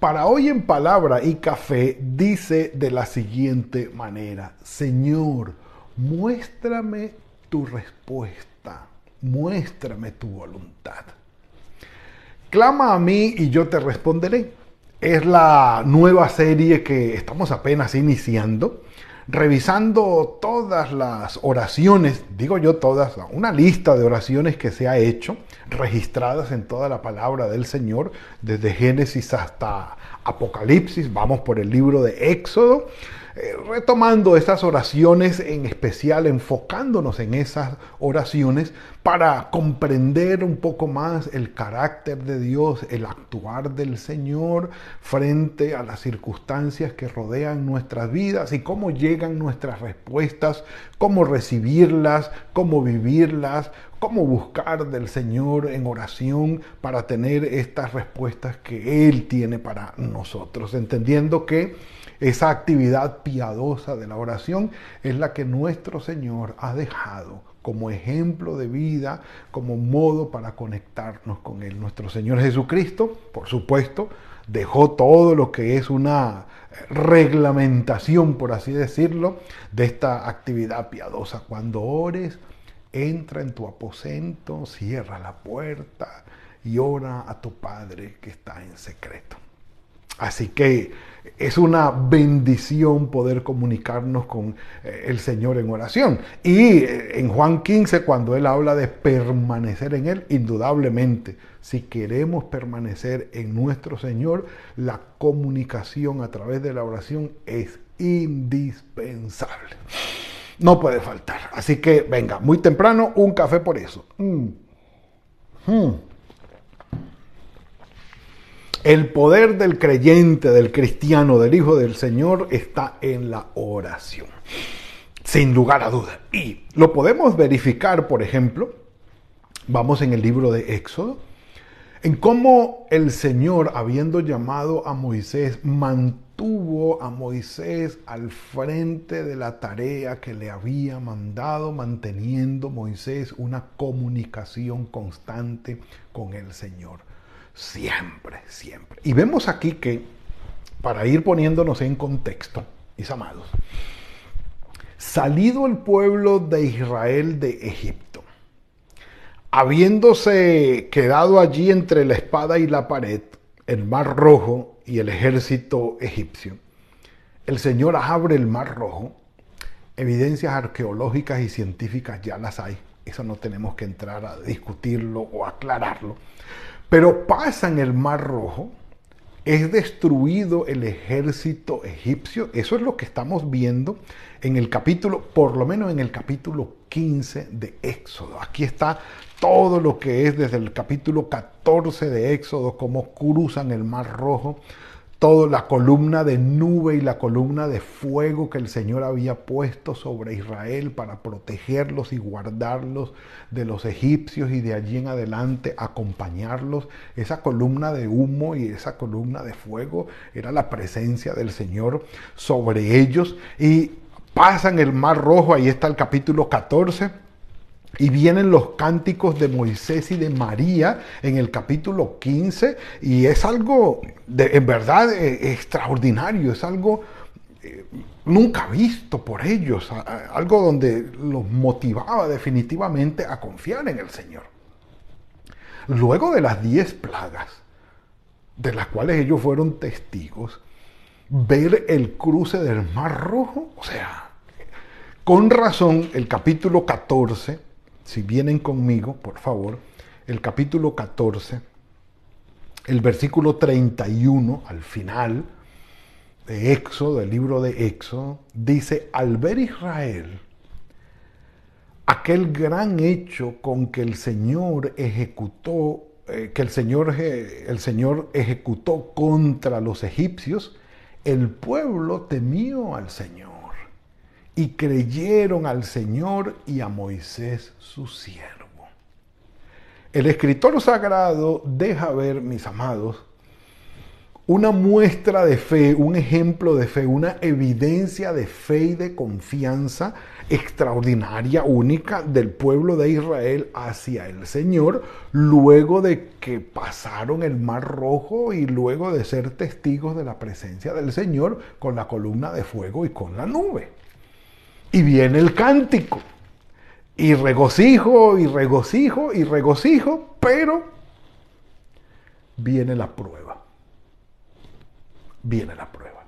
para hoy en palabra y café dice de la siguiente manera, Señor, muéstrame tu respuesta, muéstrame tu voluntad. Clama a mí y yo te responderé. Es la nueva serie que estamos apenas iniciando revisando todas las oraciones, digo yo todas, una lista de oraciones que se ha hecho, registradas en toda la palabra del Señor, desde Génesis hasta Apocalipsis, vamos por el libro de Éxodo, eh, retomando estas oraciones en especial, enfocándonos en esas oraciones para comprender un poco más el carácter de Dios, el actuar del Señor frente a las circunstancias que rodean nuestras vidas y cómo llegan nuestras respuestas, cómo recibirlas, cómo vivirlas, cómo buscar del Señor en oración para tener estas respuestas que Él tiene para nosotros, entendiendo que esa actividad piadosa de la oración es la que nuestro Señor ha dejado como ejemplo de vida, como modo para conectarnos con Él. Nuestro Señor Jesucristo, por supuesto, dejó todo lo que es una reglamentación, por así decirlo, de esta actividad piadosa. Cuando ores, entra en tu aposento, cierra la puerta y ora a tu Padre que está en secreto. Así que es una bendición poder comunicarnos con eh, el Señor en oración. Y eh, en Juan 15, cuando Él habla de permanecer en Él, indudablemente, si queremos permanecer en nuestro Señor, la comunicación a través de la oración es indispensable. No puede faltar. Así que venga, muy temprano, un café por eso. Mm. Mm. El poder del creyente, del cristiano, del Hijo del Señor está en la oración, sin lugar a duda. Y lo podemos verificar, por ejemplo, vamos en el libro de Éxodo, en cómo el Señor, habiendo llamado a Moisés, mantuvo a Moisés al frente de la tarea que le había mandado, manteniendo Moisés una comunicación constante con el Señor. Siempre, siempre. Y vemos aquí que, para ir poniéndonos en contexto, mis amados, salido el pueblo de Israel de Egipto, habiéndose quedado allí entre la espada y la pared, el mar rojo y el ejército egipcio, el Señor abre el mar rojo, evidencias arqueológicas y científicas ya las hay, eso no tenemos que entrar a discutirlo o aclararlo, pero pasa en el Mar Rojo, es destruido el ejército egipcio. Eso es lo que estamos viendo en el capítulo, por lo menos en el capítulo 15 de Éxodo. Aquí está todo lo que es desde el capítulo 14 de Éxodo, cómo cruzan el Mar Rojo, toda la columna de nube y la columna de fuego que el Señor había puesto sobre Israel para protegerlos y guardarlos de los egipcios y de allí en adelante acompañarlos. Esa columna de humo y esa columna de fuego era la presencia del Señor sobre ellos y pasan el mar rojo, ahí está el capítulo 14 y vienen los cánticos de Moisés y de María en el capítulo 15 y es algo de, en verdad eh, extraordinario, es algo eh, nunca visto por ellos, algo donde los motivaba definitivamente a confiar en el Señor. Luego de las diez plagas, de las cuales ellos fueron testigos, ver el cruce del Mar Rojo, o sea, con razón el capítulo 14, si vienen conmigo, por favor, el capítulo 14, el versículo 31 al final de Éxodo, del libro de Éxodo, dice, al ver Israel aquel gran hecho con que el Señor ejecutó eh, que el Señor, el Señor ejecutó contra los egipcios, el pueblo temió al Señor y creyeron al Señor y a Moisés su siervo. El escritor sagrado deja ver, mis amados, una muestra de fe, un ejemplo de fe, una evidencia de fe y de confianza extraordinaria, única del pueblo de Israel hacia el Señor, luego de que pasaron el Mar Rojo y luego de ser testigos de la presencia del Señor con la columna de fuego y con la nube. Y viene el cántico, y regocijo, y regocijo, y regocijo, pero viene la prueba. Viene la prueba.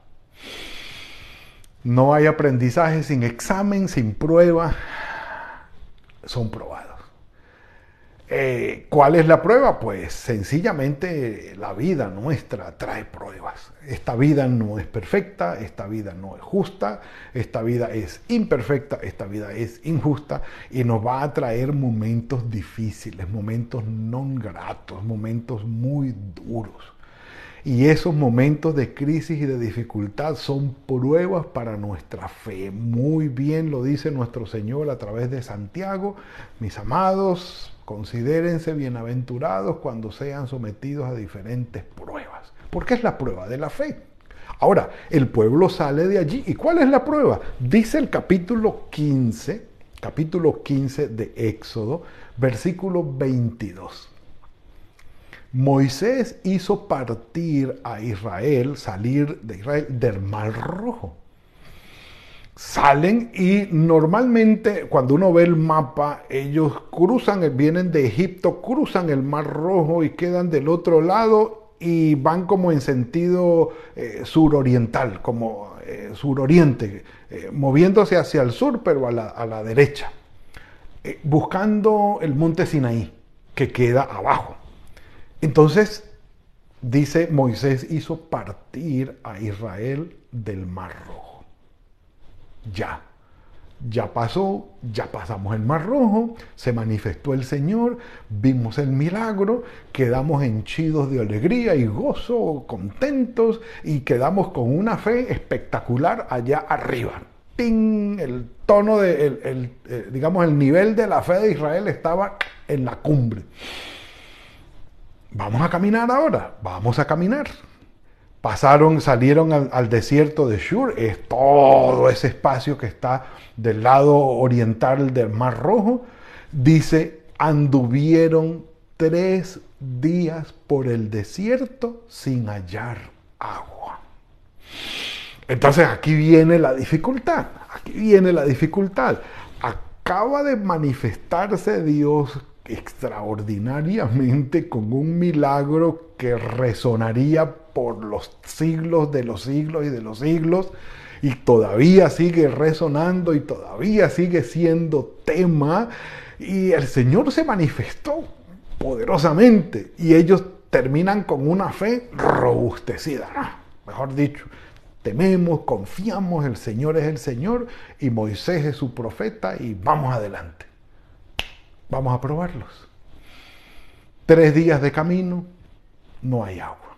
No hay aprendizaje sin examen, sin prueba. Son probados. Eh, ¿Cuál es la prueba? Pues sencillamente la vida nuestra trae pruebas. Esta vida no es perfecta, esta vida no es justa, esta vida es imperfecta, esta vida es injusta y nos va a traer momentos difíciles, momentos no gratos, momentos muy duros. Y esos momentos de crisis y de dificultad son pruebas para nuestra fe. Muy bien lo dice nuestro Señor a través de Santiago. Mis amados, considérense bienaventurados cuando sean sometidos a diferentes pruebas. Porque es la prueba de la fe. Ahora, el pueblo sale de allí. ¿Y cuál es la prueba? Dice el capítulo 15, capítulo 15 de Éxodo, versículo 22. Moisés hizo partir a Israel, salir de Israel del Mar Rojo. Salen y normalmente cuando uno ve el mapa, ellos cruzan, vienen de Egipto, cruzan el Mar Rojo y quedan del otro lado y van como en sentido eh, suroriental, como eh, suroriente, eh, moviéndose hacia el sur, pero a la, a la derecha, buscando el monte Sinaí, que queda abajo. Entonces, dice, Moisés hizo partir a Israel del Mar Rojo. Ya, ya pasó, ya pasamos el Mar Rojo, se manifestó el Señor, vimos el milagro, quedamos henchidos de alegría y gozo, contentos y quedamos con una fe espectacular allá arriba. ¡Ping! El tono de, eh, digamos, el nivel de la fe de Israel estaba en la cumbre. Vamos a caminar ahora, vamos a caminar. Pasaron, salieron al, desierto de Shur, es todo ese espacio que está del lado oriental del Mar Rojo. Dice, anduvieron tres días por el desierto sin hallar agua. Entonces aquí viene la dificultad, aquí viene la dificultad. Acaba de manifestarse Dios extraordinariamente con un milagro que resonaría por los siglos de los siglos y de los siglos y todavía sigue resonando y todavía sigue siendo tema y el Señor se manifestó poderosamente y ellos terminan con una fe robustecida, ah, mejor dicho, tememos, confiamos, el Señor es el Señor y Moisés es su profeta y vamos adelante. Vamos a probarlos. Tres días de camino, no hay agua.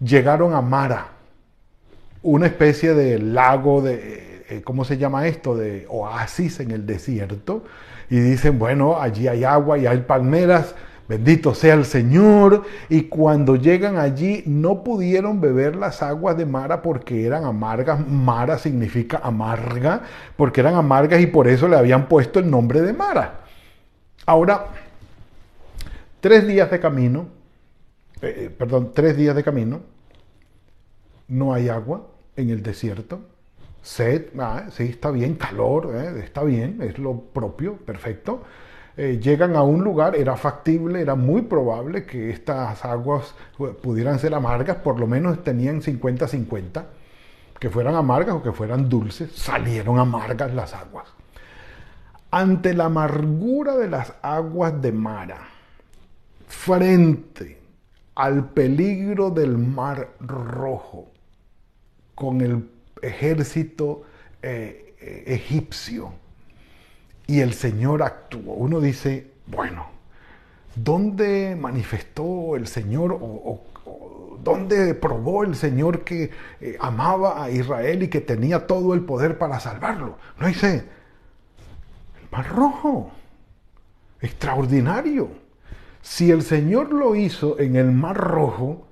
Llegaron a Mara, una especie de lago de, eh, ¿cómo se llama esto? De oasis en el desierto. Y dicen, bueno, allí hay agua y hay palmeras, Bendito sea el Señor. Y cuando llegan allí no pudieron beber las aguas de Mara porque eran amargas. Mara significa amarga, porque eran amargas y por eso le habían puesto el nombre de Mara. Ahora, tres días de camino, eh, eh, perdón, tres días de camino, no hay agua en el desierto. Sed, ah, sí, está bien, calor, eh, está bien, es lo propio, perfecto. Eh, llegan a un lugar, era factible, era muy probable que estas aguas pudieran ser amargas, por lo menos tenían 50-50, que fueran amargas o que fueran dulces, salieron amargas las aguas. Ante la amargura de las aguas de Mara, frente al peligro del mar rojo, con el ejército eh, eh, egipcio, y el Señor actuó. Uno dice, bueno, ¿Dónde manifestó el Señor o, dónde probó el Señor que eh, amaba a Israel y que tenía todo el poder para salvarlo? No dice, el mar rojo, extraordinario. Si el Señor lo hizo en el mar rojo,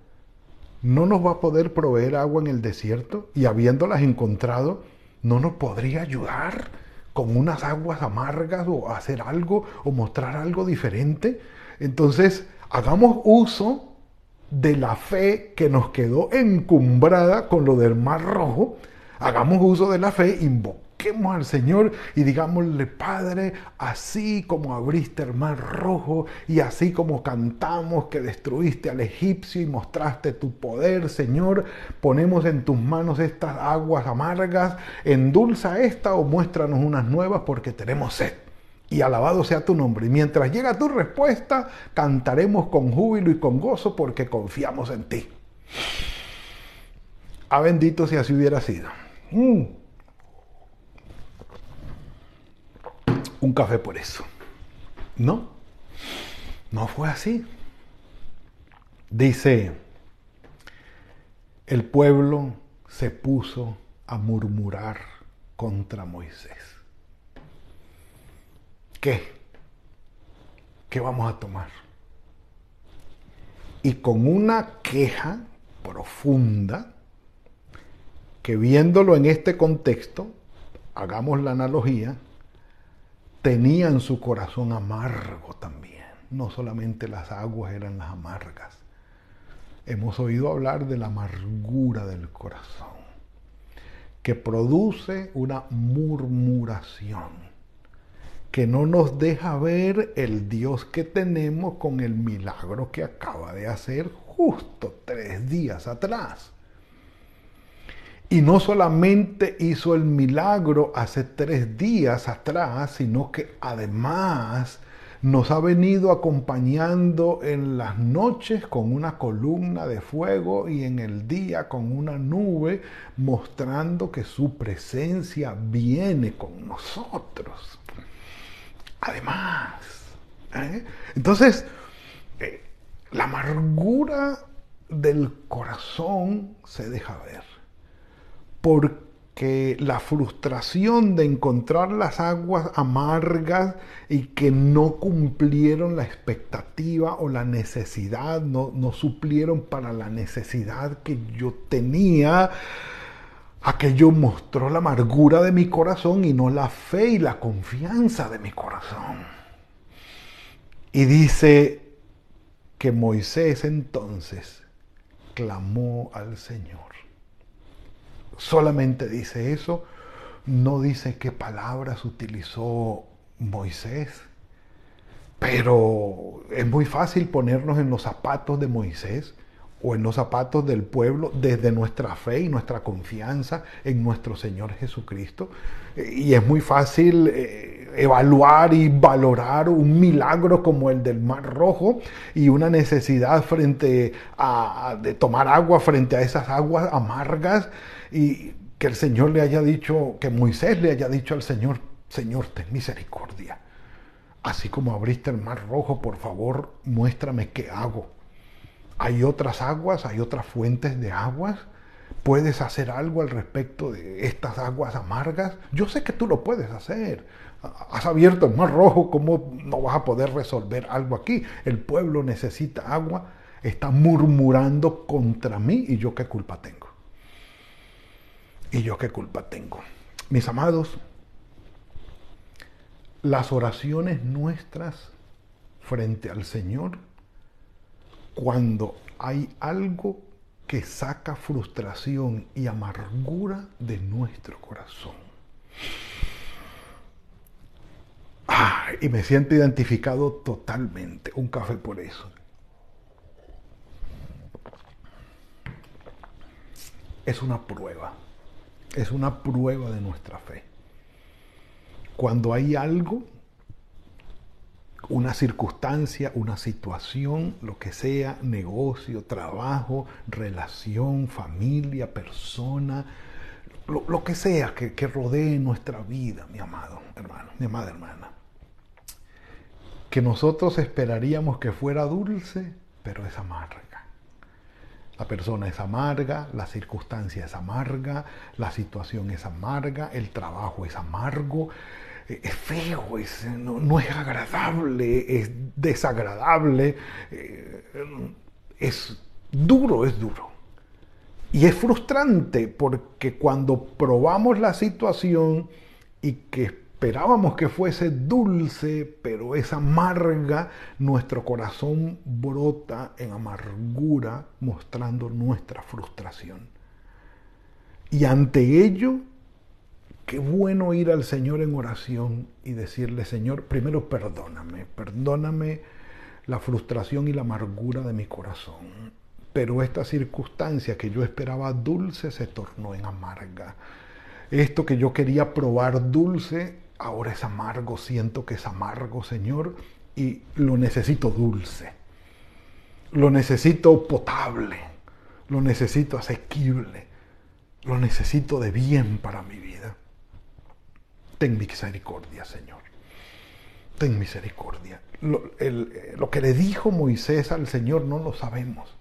¿no nos va a poder proveer agua en el desierto? Y habiéndolas encontrado, ¿no nos podría ayudar con unas aguas amargas o hacer algo o mostrar algo diferente? Entonces, hagamos uso de la fe que nos quedó encumbrada con lo del mar rojo. Hagamos uso de la fe, al Señor y digámosle, Padre, así como abriste el mar rojo y así como cantamos que destruiste al egipcio y mostraste tu poder, Señor, ponemos en tus manos estas aguas amargas, endulza esta o muéstranos unas nuevas porque tenemos sed y alabado sea tu nombre. Y mientras llega tu respuesta, cantaremos con júbilo y con gozo porque confiamos en ti. A ah, bendito si así hubiera sido. Mm. Un café por eso. No, no fue así. Dice, el pueblo se puso a murmurar contra Moisés. ¿qué? ¿Qué vamos a tomar? Y con una queja profunda, que viéndolo en este contexto, hagamos la analogía, tenía en su corazón amargo también. No solamente las aguas eran las amargas. Hemos oído hablar de la amargura del corazón, que produce una murmuración que no nos deja ver el Dios que tenemos con el milagro que acaba de hacer justo tres días atrás. Y no solamente hizo el milagro hace tres días atrás, sino que además nos ha venido acompañando en las noches con una columna de fuego y en el día con una nube, mostrando que su presencia viene con nosotros. Además, ¿eh? entonces, eh, la amargura del corazón se deja ver. Porque la frustración de encontrar las aguas amargas y que no cumplieron la expectativa o la necesidad, no, no suplieron para la necesidad que yo tenía, Aquello mostró la amargura de mi corazón y no la fe y la confianza de mi corazón. Y dice que Moisés entonces clamó al Señor. Solamente dice eso, no dice qué palabras utilizó Moisés, pero es muy fácil ponernos en los zapatos de Moisés o en los zapatos del pueblo desde nuestra fe y nuestra confianza en nuestro Señor Jesucristo. Y es muy fácil eh, evaluar y valorar un milagro como el del Mar Rojo y una necesidad frente a, de tomar agua frente a esas aguas amargas y que el Señor le haya dicho, que Moisés le haya dicho al Señor, Señor, ten misericordia. Así como abriste el Mar Rojo, por favor, muéstrame qué hago hay otras aguas, hay otras fuentes de aguas. ¿Puedes hacer algo al respecto de estas aguas amargas? Yo sé que tú lo puedes hacer. Has abierto el mar rojo, ¿cómo no vas a poder resolver algo aquí? El pueblo necesita agua, está murmurando contra mí y yo qué culpa tengo. ¿Y yo qué culpa tengo? Mis amados, las oraciones nuestras frente al Señor cuando hay algo que saca frustración y amargura de nuestro corazón. Y me siento identificado totalmente. Un café por eso. Es una prueba. Es una prueba de nuestra fe. Cuando hay algo una circunstancia, una situación, lo que sea, negocio, trabajo, relación, familia, persona, lo, que sea que, que rodee nuestra vida, mi amado hermano, mi amada hermana. que nosotros esperaríamos que fuera dulce, pero es amarga. La persona es amarga, la circunstancia es amarga, la situación es amarga, el trabajo es amargo, es feo, no, es agradable, es desagradable, eh, es duro, es duro. Y es frustrante porque cuando probamos la situación y que Esperábamos que fuese dulce, pero es amarga. Nuestro corazón brota en amargura, mostrando nuestra frustración. Y ante ello, qué bueno ir al Señor en oración y decirle, Señor, primero perdóname, perdóname la frustración y la amargura de mi corazón. Pero esta circunstancia que yo esperaba dulce se tornó en amarga. Esto que yo quería probar dulce ahora es amargo, siento que es amargo, Señor, y lo necesito dulce, lo necesito potable, lo necesito asequible, lo necesito de bien para mi vida. Ten misericordia, Señor. Ten misericordia. Lo, lo que le dijo Moisés al Señor no lo sabemos.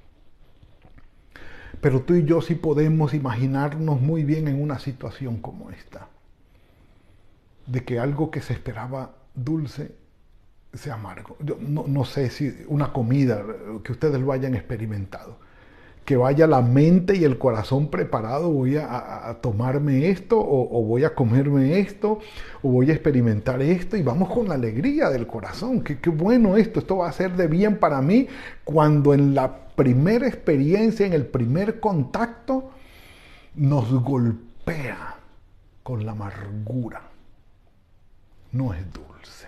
Pero tú y yo sí podemos imaginarnos muy bien en una situación como esta de que algo que se esperaba dulce sea amargo. Yo no, sé si una comida que ustedes lo hayan experimentado, que vaya la mente y el corazón preparado, voy a, tomarme esto o, voy a comerme esto o voy a experimentar esto y vamos con la alegría del corazón, que qué bueno esto, esto va a ser de bien para mí. Cuando en la primera experiencia, en el primer contacto, nos golpea con la amargura. No es dulce.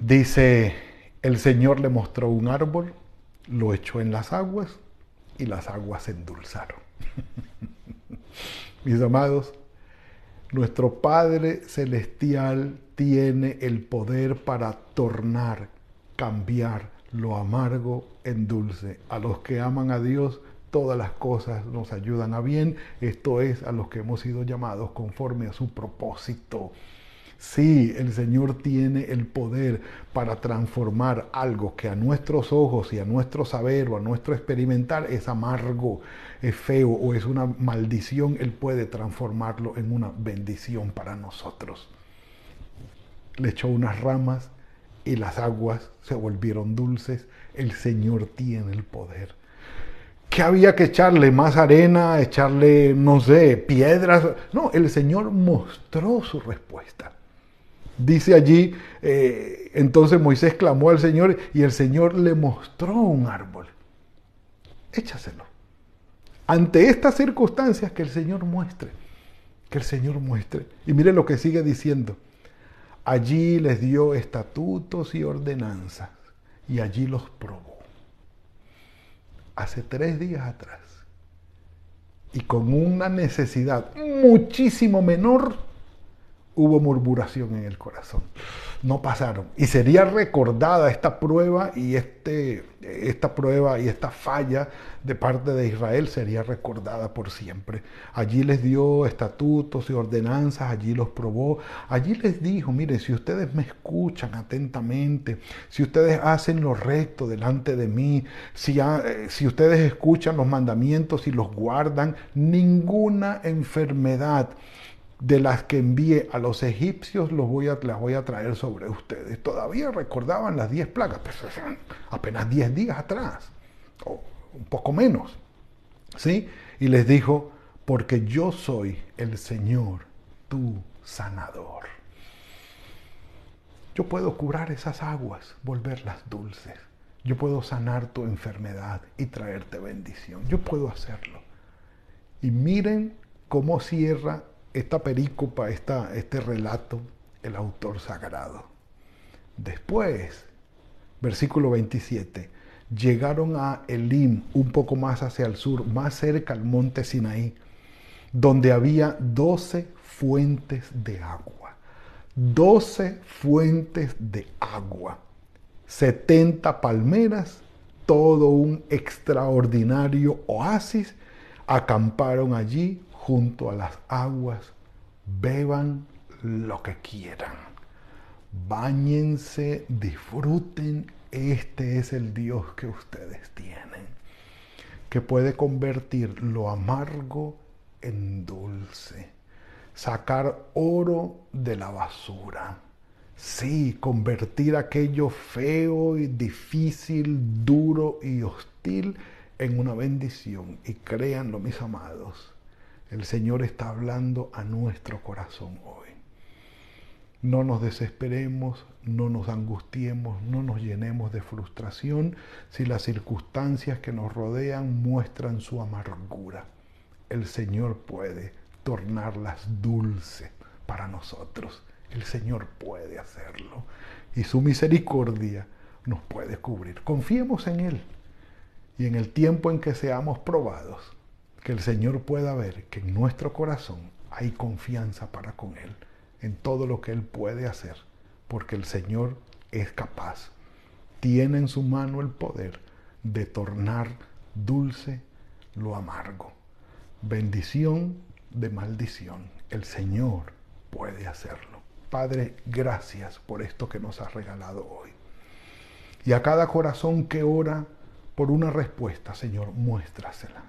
Dice, el Señor le mostró un árbol, lo echó en las aguas y las aguas se endulzaron. Mis amados, nuestro Padre Celestial tiene el poder para tornar, cambiar lo amargo en dulce. A los que aman a Dios, todas las cosas nos ayudan a bien, esto es a los que hemos sido llamados conforme a su propósito. Sí, el Señor tiene el poder para transformar algo que a nuestros ojos y a nuestro saber o a nuestro experimentar es amargo, es feo o es una maldición, Él puede transformarlo en una bendición para nosotros. Le echó unas ramas y las aguas se volvieron dulces. El Señor tiene el poder ¿Qué había que echarle? ¿Más arena? ¿Echarle, no sé, piedras? No, el Señor mostró su respuesta. Dice allí, eh, entonces Moisés clamó al Señor y el Señor le mostró un árbol. Échaselo. Ante estas circunstancias que el Señor muestre, que el Señor muestre. Y mire lo que sigue diciendo. Allí les dio estatutos y ordenanzas y allí los probó hace tres días atrás y con una necesidad muchísimo menor, hubo murmuración en el corazón no pasaron. Y sería recordada esta prueba y este, esta prueba y esta falla de parte de Israel sería recordada por siempre. Allí les dio estatutos y ordenanzas, allí los probó, allí les dijo, miren, si ustedes me escuchan atentamente, si ustedes hacen lo recto delante de mí, si, si ustedes escuchan los mandamientos y los guardan, ninguna enfermedad de las que envié a los egipcios los voy a, las voy a traer sobre ustedes. Todavía recordaban las diez plagas, pero apenas diez días atrás, o un poco menos. ¿Sí? Y les dijo, porque yo soy el Señor, tu sanador. Yo puedo curar esas aguas, volverlas dulces. Yo puedo sanar tu enfermedad y traerte bendición. Yo puedo hacerlo. Y miren cómo cierra esta perícopa, esta, este relato, el autor sagrado. Después, versículo 27, llegaron a Elim, un poco más hacia el sur, más cerca al monte Sinaí, donde había doce fuentes de agua. Doce fuentes de agua. 70 palmeras, todo un extraordinario oasis. Acamparon allí junto a las aguas, beban lo que quieran. Báñense, disfruten. Este es el Dios que ustedes tienen, que puede convertir lo amargo en dulce, sacar oro de la basura. Sí, convertir aquello feo y difícil, duro y hostil en una bendición. Y créanlo, mis amados, el Señor está hablando a nuestro corazón hoy. No nos desesperemos, no nos angustiemos, no nos llenemos de frustración si las circunstancias que nos rodean muestran su amargura. El Señor puede tornarlas dulces para nosotros. El Señor puede hacerlo. Y su misericordia nos puede cubrir. Confiemos en Él. Y en el tiempo en que seamos probados, que el Señor pueda ver que en nuestro corazón hay confianza para con Él en todo lo que Él puede hacer, porque el Señor es capaz, tiene en su mano el poder de tornar dulce lo amargo, bendición de maldición. El Señor puede hacerlo. Padre, gracias por esto que nos has regalado hoy. Y a cada corazón que ora por una respuesta, Señor, muéstrasela.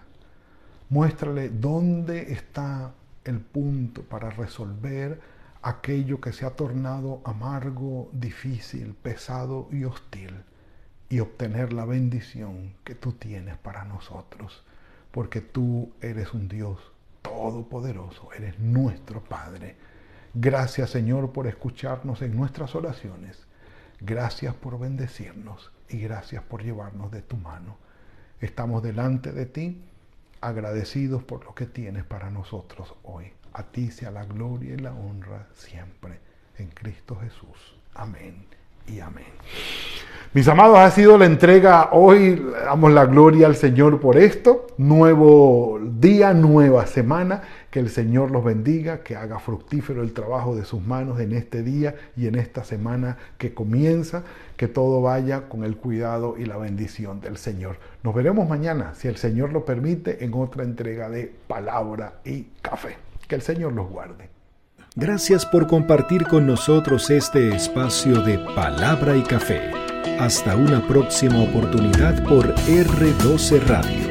Muéstrale dónde está el punto para resolver aquello que se ha tornado amargo, difícil, pesado y hostil, y obtener la bendición que tú tienes para nosotros, porque tú eres un Dios todopoderoso, eres nuestro Padre. Gracias Señor por escucharnos en nuestras oraciones. Gracias por bendecirnos y gracias por llevarnos de tu mano. Estamos delante de ti agradecidos por lo que tienes para nosotros hoy. A ti sea la gloria y la honra siempre. En Cristo Jesús. Amén y amén. Mis amados, ha sido la entrega hoy, damos la gloria al Señor por esto. Nuevo día, nueva semana. Que el Señor los bendiga, que haga fructífero el trabajo de sus manos en este día y en esta semana que comienza. Que todo vaya con el cuidado y la bendición del Señor. Nos veremos mañana, si el Señor lo permite, en otra entrega de Palabra y Café. Que el Señor los guarde. Gracias por compartir con nosotros este espacio de palabra y café. Hasta una próxima oportunidad por R12 Radio.